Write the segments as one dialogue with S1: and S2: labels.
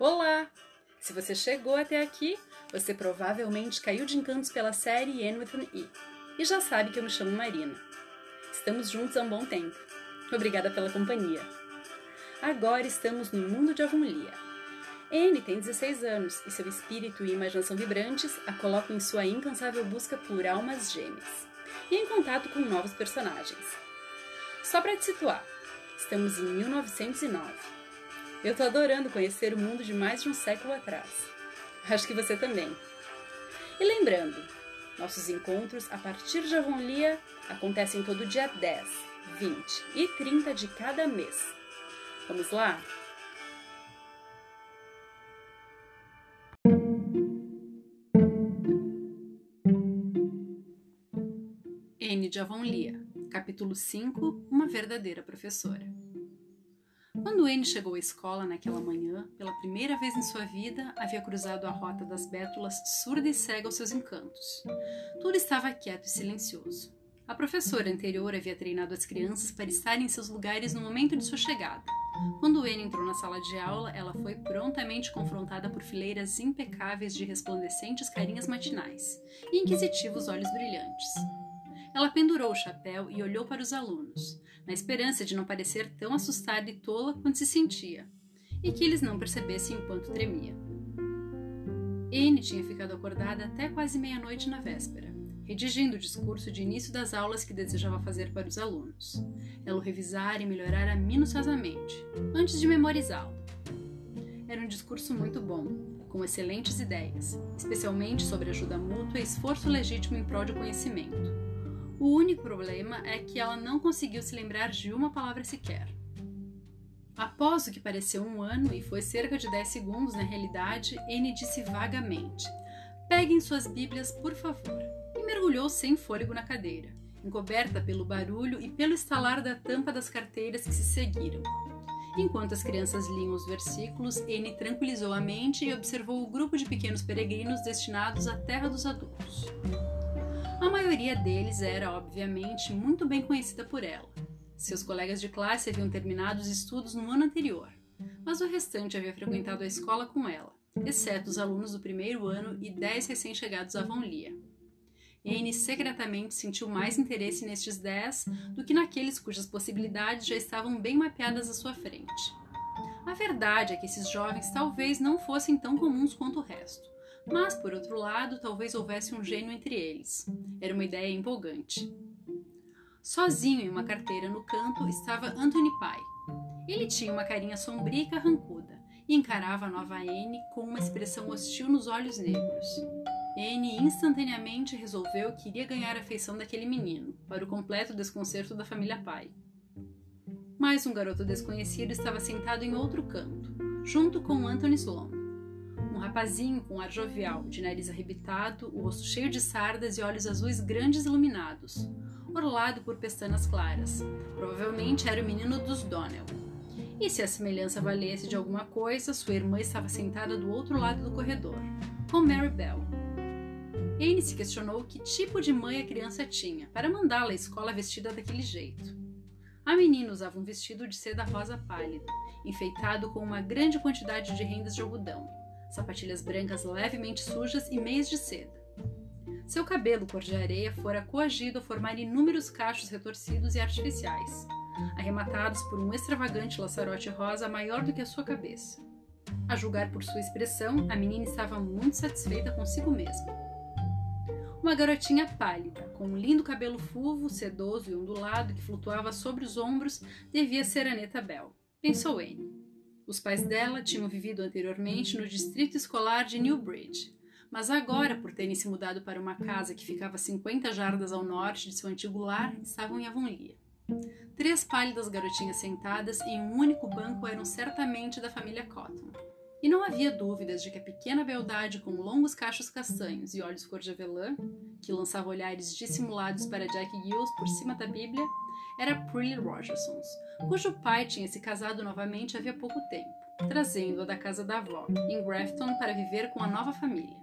S1: Olá! Se você chegou até aqui, você provavelmente caiu de encantos pela série N with an E e já sabe que eu me chamo Marina. Estamos juntos há um bom tempo. Obrigada pela companhia. Agora estamos no mundo de Avonlea. Anne tem 16 anos e seu espírito e imaginação vibrantes a colocam em sua incansável busca por almas gêmeas e em contato com novos personagens. Só para te situar, estamos em 1909. Eu tô adorando conhecer o mundo de mais de um século atrás. Acho que você também. E lembrando, nossos encontros a partir de Avonlea acontecem todo dia 10, 20 e 30 de cada mês. Vamos lá? N de Avonlea, capítulo 5 Uma verdadeira professora. Quando Anne chegou à escola naquela manhã, pela primeira vez em sua vida, havia cruzado a rota das bétulas surda e cega aos seus encantos. Tudo estava quieto e silencioso. A professora anterior havia treinado as crianças para estarem em seus lugares no momento de sua chegada. Quando Anne entrou na sala de aula, ela foi prontamente confrontada por fileiras impecáveis de resplandecentes carinhas matinais e inquisitivos olhos brilhantes. Ela pendurou o chapéu e olhou para os alunos, na esperança de não parecer tão assustada e tola quanto se sentia, e que eles não percebessem o quanto tremia. Anne tinha ficado acordada até quase meia-noite na véspera, redigindo o discurso de início das aulas que desejava fazer para os alunos. Ela o revisara e melhorara minuciosamente, antes de memorizá-lo. Era um discurso muito bom, com excelentes ideias, especialmente sobre ajuda mútua e esforço legítimo em prol de conhecimento o único problema é que ela não conseguiu se lembrar de uma palavra sequer. Após o que pareceu um ano e foi cerca de 10 segundos na realidade, Anne disse vagamente: Peguem suas Bíblias, por favor, e mergulhou sem fôlego na cadeira, encoberta pelo barulho e pelo estalar da tampa das carteiras que se seguiram. Enquanto as crianças liam os versículos, Anne tranquilizou a mente e observou o grupo de pequenos peregrinos destinados à terra dos adultos. A maioria deles era, obviamente, muito bem conhecida por ela. Seus colegas de classe haviam terminado os estudos no ano anterior, mas o restante havia frequentado a escola com ela, exceto os alunos do primeiro ano e dez recém-chegados a Lia. Anne secretamente sentiu mais interesse nestes dez do que naqueles cujas possibilidades já estavam bem mapeadas à sua frente. A verdade é que esses jovens talvez não fossem tão comuns quanto o resto. Mas, por outro lado, talvez houvesse um gênio entre eles. Era uma ideia empolgante. Sozinho em uma carteira no canto estava Anthony Pye. Ele tinha uma carinha sombria e carrancuda e encarava a nova Anne com uma expressão hostil nos olhos negros. Anne instantaneamente resolveu que iria ganhar a afeição daquele menino, para o completo desconcerto da família Pye. Mas um garoto desconhecido estava sentado em outro canto, junto com Anthony Sloan rapazinho com ar jovial, de nariz arrebitado, o rosto cheio de sardas e olhos azuis grandes iluminados, orlado por pestanas claras. Provavelmente era o menino dos Donnell. E se a semelhança valesse de alguma coisa, sua irmã estava sentada do outro lado do corredor, com Mary Bell. Anne se questionou que tipo de mãe a criança tinha para mandá-la à escola vestida daquele jeito. A menina usava um vestido de seda rosa pálida, enfeitado com uma grande quantidade de rendas de algodão, sapatilhas brancas levemente sujas e meias de seda. Seu cabelo cor de areia fora coagido a formar inúmeros cachos retorcidos e artificiais, arrematados por um extravagante laçarote rosa maior do que a sua cabeça. A julgar por sua expressão, a menina estava muito satisfeita consigo mesma. Uma garotinha pálida, com um lindo cabelo fulvo, sedoso e ondulado que flutuava sobre os ombros, devia ser Aneta Bell, pensou Anne. Os pais dela tinham vivido anteriormente no distrito escolar de Newbridge, mas agora, por terem se mudado para uma casa que ficava 50 jardas ao norte de seu antigo lar, estavam em Avonlea. Três pálidas garotinhas sentadas em um único banco eram certamente da família Cotton. E não havia dúvidas de que a pequena beldade com longos cachos castanhos e olhos cor de avelã, que lançava olhares dissimulados para Jack Giles por cima da Bíblia, era Prilly Rogersons, cujo pai tinha se casado novamente havia pouco tempo, trazendo-a da casa da avó, em Grafton, para viver com a nova família.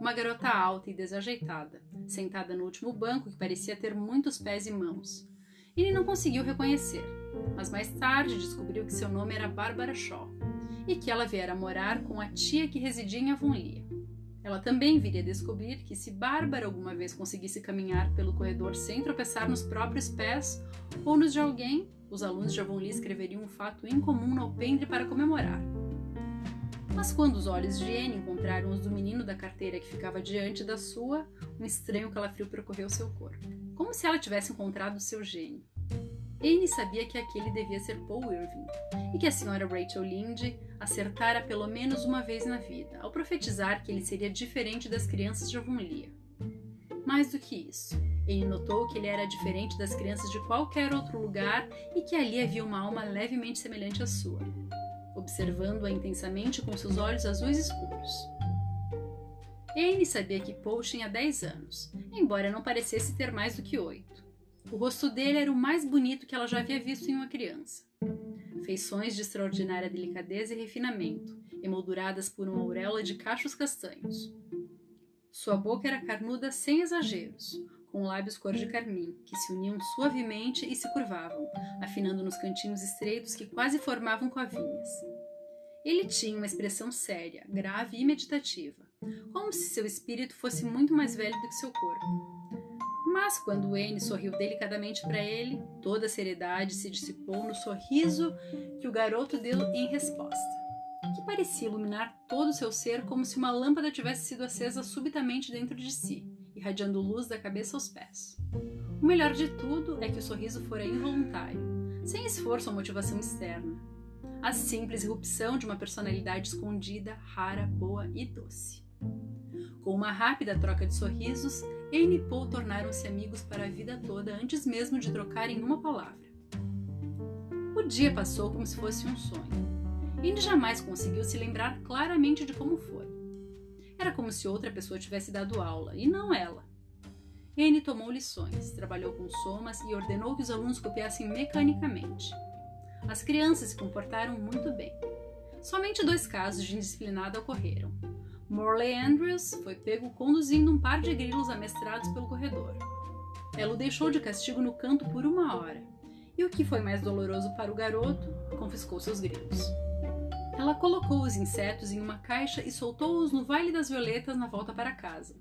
S1: Uma garota alta e desajeitada, sentada no último banco que parecia ter muitos pés e mãos. Ele não conseguiu reconhecer, mas mais tarde descobriu que seu nome era Barbara Shaw e que ela viera morar com a tia que residia em Avonlea. Ela também viria descobrir que se Bárbara alguma vez conseguisse caminhar pelo corredor sem tropeçar nos próprios pés ou nos de alguém, os alunos de Avonlea escreveriam um fato incomum no alpendre para comemorar. Mas quando os olhos de Anne encontraram os do menino da carteira que ficava diante da sua, um estranho calafrio percorreu seu corpo, como se ela tivesse encontrado seu gênio. Anne sabia que aquele devia ser Paul Irving e que a senhora Rachel Lynde acertara pelo menos uma vez na vida, ao profetizar que ele seria diferente das crianças de Avonlea. Mais do que isso, ele notou que ele era diferente das crianças de qualquer outro lugar e que ali havia uma alma levemente semelhante à sua, observando-a intensamente com seus olhos azuis escuros. Anne sabia que Paul tinha 10 anos, embora não parecesse ter mais do que oito. O rosto dele era o mais bonito que ela já havia visto em uma criança. Feições de extraordinária delicadeza e refinamento, emolduradas por uma auréola de cachos castanhos. Sua boca era carnuda sem exageros, com lábios cor de carmim, que se uniam suavemente e se curvavam, afinando nos cantinhos estreitos que quase formavam covinhas. Ele tinha uma expressão séria, grave e meditativa, como se seu espírito fosse muito mais velho do que seu corpo. Mas quando Anne sorriu delicadamente para ele, toda a seriedade se dissipou no sorriso que o garoto deu em resposta, que parecia iluminar todo o seu ser como se uma lâmpada tivesse sido acesa subitamente dentro de si, irradiando luz da cabeça aos pés. O melhor de tudo é que o sorriso fora involuntário, sem esforço ou motivação externa. A simples irrupção de uma personalidade escondida, rara, boa e doce. Com uma rápida troca de sorrisos, Anne e Paul tornaram-se amigos para a vida toda antes mesmo de trocarem uma palavra. O dia passou como se fosse um sonho. Anne jamais conseguiu se lembrar claramente de como foi. Era como se outra pessoa tivesse dado aula, e não ela. Anne tomou lições, trabalhou com somas e ordenou que os alunos copiassem mecanicamente. As crianças se comportaram muito bem. Somente dois casos de indisciplinada ocorreram. Morley Andrews foi pego conduzindo um par de grilos amestrados pelo corredor. Ela o deixou de castigo no canto por uma hora, e o que foi mais doloroso para o garoto, confiscou seus grilos. Ela colocou os insetos em uma caixa e soltou-os no Vale das Violetas na volta para casa.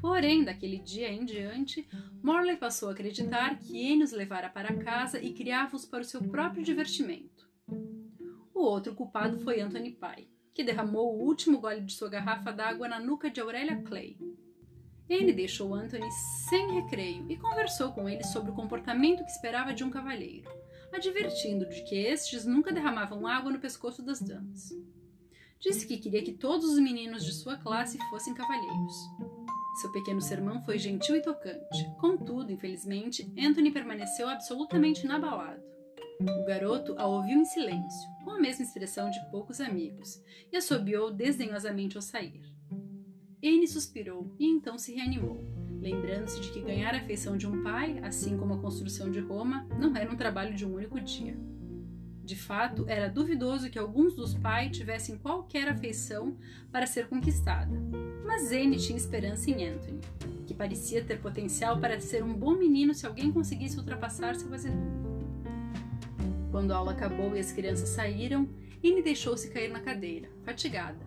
S1: Porém, daquele dia em diante, Morley passou a acreditar que Anne os levara para casa e criava-os para o seu próprio divertimento. O outro culpado foi Anthony Pye que derramou o último gole de sua garrafa d'água na nuca de Aurélia Clay. Ele deixou Anthony sem recreio e conversou com ele sobre o comportamento que esperava de um cavalheiro, advertindo de que estes nunca derramavam água no pescoço das damas. Disse que queria que todos os meninos de sua classe fossem cavalheiros. Seu pequeno sermão foi gentil e tocante. Contudo, infelizmente, Anthony permaneceu absolutamente inabalado. O garoto a ouviu em silêncio, com a mesma expressão de poucos amigos, e assobiou desdenhosamente ao sair. Anne suspirou e então se reanimou, lembrando-se de que ganhar a afeição de um pai, assim como a construção de Roma, não era um trabalho de um único dia. De fato, era duvidoso que alguns dos pais tivessem qualquer afeição para ser conquistada, mas Anne tinha esperança em Anthony, que parecia ter potencial para ser um bom menino se alguém conseguisse ultrapassar seu azedume. Quando a aula acabou e as crianças saíram, Anne deixou-se cair na cadeira, fatigada.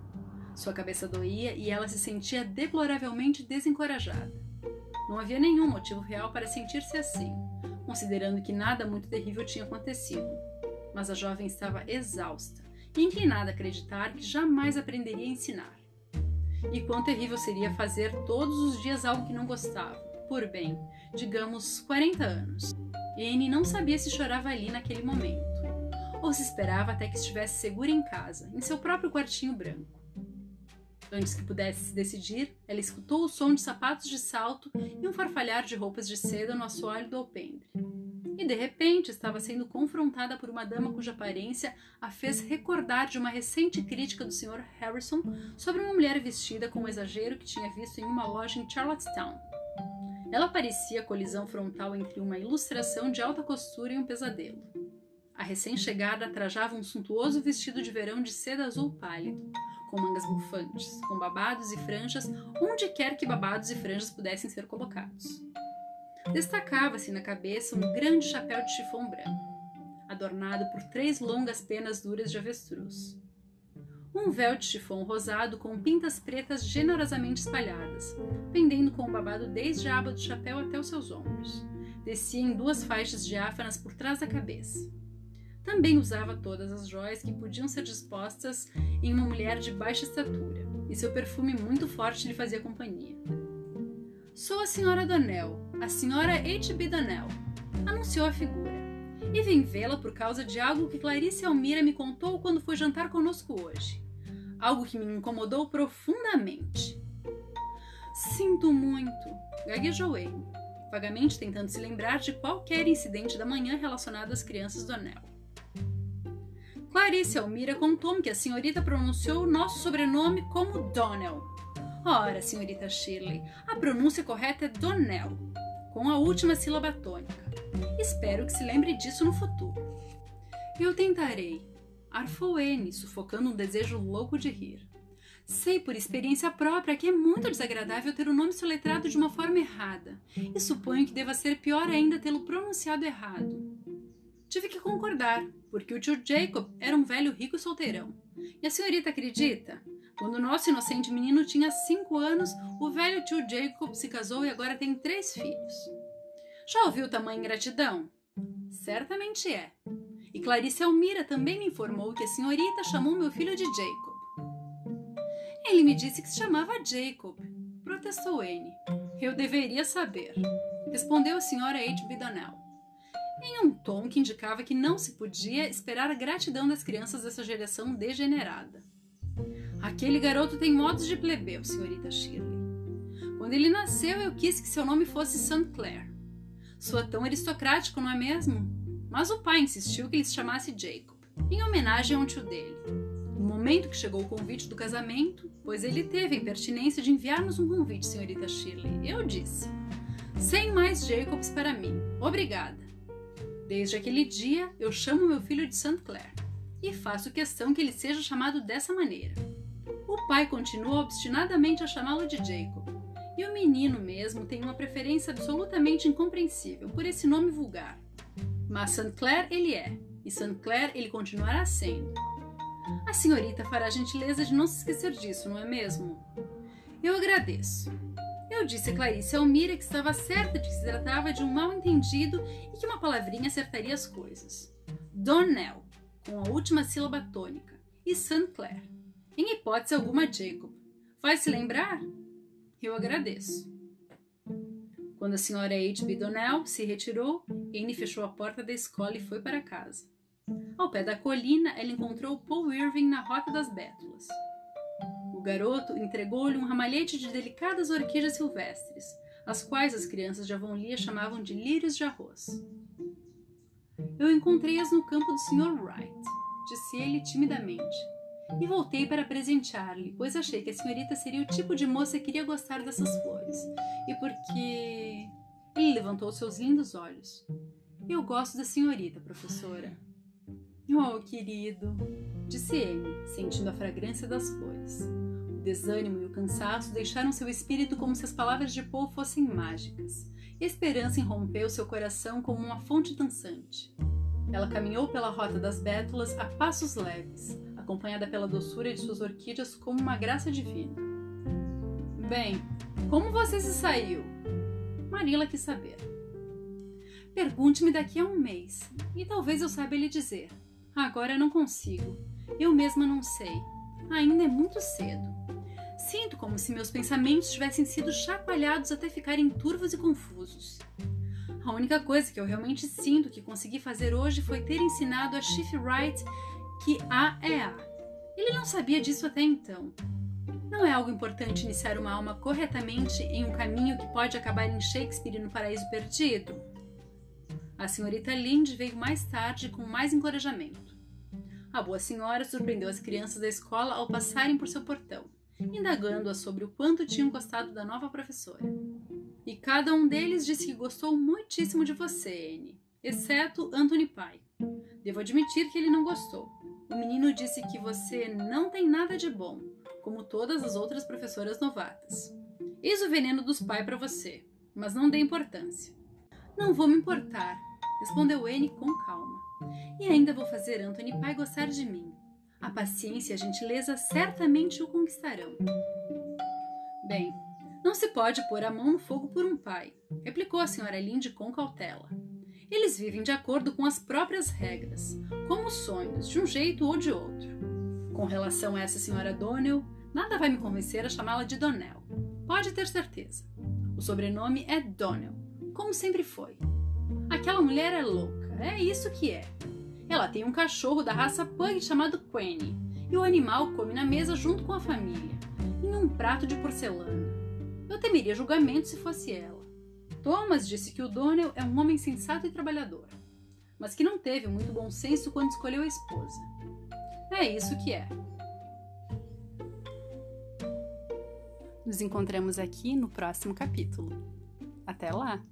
S1: Sua cabeça doía e ela se sentia deploravelmente desencorajada. Não havia nenhum motivo real para sentir-se assim, considerando que nada muito terrível tinha acontecido. Mas a jovem estava exausta e inclinada a acreditar que jamais aprenderia a ensinar. E quão terrível seria fazer todos os dias algo que não gostava, por bem, digamos, 40 anos. Anne não sabia se chorava ali naquele momento, ou se esperava até que estivesse segura em casa, em seu próprio quartinho branco. Antes que pudesse se decidir, ela escutou o som de sapatos de salto e um farfalhar de roupas de seda no assoalho do alpendre. E de repente estava sendo confrontada por uma dama cuja aparência a fez recordar de uma recente crítica do Sr. Harrison sobre uma mulher vestida com o exagero que tinha visto em uma loja em Charlottetown. Ela parecia a colisão frontal entre uma ilustração de alta costura e um pesadelo. A recém-chegada trajava um suntuoso vestido de verão de seda azul pálido, com mangas bufantes, com babados e franjas onde quer que babados e franjas pudessem ser colocados. Destacava-se na cabeça um grande chapéu de chifão branco, adornado por três longas penas duras de avestruz. Um véu de chifão rosado com pintas pretas generosamente espalhadas, pendendo com o babado desde a aba do chapéu até os seus ombros. Descia em duas faixas diáfanas por trás da cabeça. Também usava todas as joias que podiam ser dispostas em uma mulher de baixa estatura, e seu perfume muito forte lhe fazia companhia. Sou a senhora Donnell, a senhora H.B. Donnell, anunciou a figura. E vim vê-la por causa de algo que Clarice Almira me contou quando foi jantar conosco hoje. Algo que me incomodou profundamente. Sinto muito, gaguejou Amy, vagamente tentando se lembrar de qualquer incidente da manhã relacionado às crianças Donnell. Clarice Almira contou-me que a senhorita pronunciou nosso sobrenome como Donnell. Ora, senhorita Shirley, a pronúncia correta é Donnell, com a última sílaba tônica. Espero que se lembre disso no futuro. Eu tentarei. Arfou N, sufocando um desejo louco de rir. Sei por experiência própria que é muito desagradável ter o nome soletrado de uma forma errada, e suponho que deva ser pior ainda tê-lo pronunciado errado. Tive que concordar, porque o tio Jacob era um velho rico solteirão. E a senhorita acredita? Quando o nosso inocente menino tinha cinco anos, o velho tio Jacob se casou e agora tem três filhos. Já ouviu tamanha ingratidão? Certamente é. E Clarice Almira também me informou que a senhorita chamou meu filho de Jacob. Ele me disse que se chamava Jacob, protestou Anne. Eu deveria saber, respondeu a senhora H. Donnell em um tom que indicava que não se podia esperar a gratidão das crianças dessa geração degenerada. Aquele garoto tem modos de plebeu, senhorita Shirley. Quando ele nasceu, eu quis que seu nome fosse St. Clair. Soa tão aristocrático, não é mesmo? Mas o pai insistiu que ele se chamasse Jacob, em homenagem a um tio dele. No momento que chegou o convite do casamento, pois ele teve a impertinência de enviar-nos um convite, senhorita Shirley, eu disse: Sem mais Jacobs para mim. Obrigada. Desde aquele dia, eu chamo meu filho de St. Clair e faço questão que ele seja chamado dessa maneira. O pai continua obstinadamente a chamá-lo de Jacob, e o menino mesmo tem uma preferência absolutamente incompreensível por esse nome vulgar. Mas St. Clair ele é, e St. Clair ele continuará sendo. A senhorita fará a gentileza de não se esquecer disso, não é mesmo? Eu agradeço. Eu disse a Clarice Almira que estava certa de que se tratava de um mal-entendido e que uma palavrinha acertaria as coisas. Donnell, com a última sílaba tônica, e St. Clair. Em hipótese alguma, Jacob. Faz-se lembrar? Eu agradeço. Quando a senhora H.B. Donnell se retirou, Anne fechou a porta da escola e foi para casa. Ao pé da colina, ela encontrou Paul Irving na Rota das Bétulas. O garoto entregou-lhe um ramalhete de delicadas orquídeas silvestres, as quais as crianças de Avonlea chamavam de lírios de arroz. Eu encontrei-as no campo do Sr. Wright, disse ele timidamente, e voltei para presentear-lhe, pois achei que a senhorita seria o tipo de moça que iria gostar dessas flores, e porque. Ele levantou seus lindos olhos. Eu gosto da senhorita, professora. Oh, querido, disse ele, sentindo a fragrância das flores. O desânimo e o cansaço deixaram seu espírito como se as palavras de Paul fossem mágicas, esperança irrompeu seu coração como uma fonte dançante. Ela caminhou pela rota das bétulas a passos leves, acompanhada pela doçura de suas orquídeas como uma graça divina. Bem, como você se saiu? Marila quis saber. Pergunte-me daqui a um mês, e talvez eu saiba lhe dizer. Agora não consigo. Eu mesma não sei. Ainda é muito cedo. Sinto como se meus pensamentos tivessem sido chacoalhados até ficarem turvos e confusos. A única coisa que eu realmente sinto que consegui fazer hoje foi ter ensinado a Chief Wright que A é A. Ele não sabia disso até então. Não é algo importante iniciar uma alma corretamente em um caminho que pode acabar em Shakespeare no Paraíso Perdido? A senhorita Lind veio mais tarde com mais encorajamento. A boa senhora surpreendeu as crianças da escola ao passarem por seu portão indagando-a sobre o quanto tinham gostado da nova professora. E cada um deles disse que gostou muitíssimo de você, Anne, exceto Anthony Pye. Devo admitir que ele não gostou. O menino disse que você não tem nada de bom, como todas as outras professoras novatas. Eis o veneno dos Pye para você, mas não dê importância. Não vou me importar, respondeu Anne com calma. E ainda vou fazer Anthony Pye gostar de mim. A paciência e a gentileza certamente o conquistarão. Bem, não se pode pôr a mão no fogo por um pai, replicou a senhora Linde com cautela. Eles vivem de acordo com as próprias regras, como sonhos, de um jeito ou de outro. Com relação a essa senhora Donnell, nada vai me convencer a chamá-la de Donnell. Pode ter certeza. O sobrenome é Donnell, como sempre foi. Aquela mulher é louca, é isso que é. Ela tem um cachorro da raça Pug chamado Quenny, e o animal come na mesa junto com a família, em um prato de porcelana. Eu temeria julgamento se fosse ela. Thomas disse que o Donnell é um homem sensato e trabalhador, mas que não teve muito bom senso quando escolheu a esposa. É isso que é. Nos encontramos aqui no próximo capítulo. Até lá!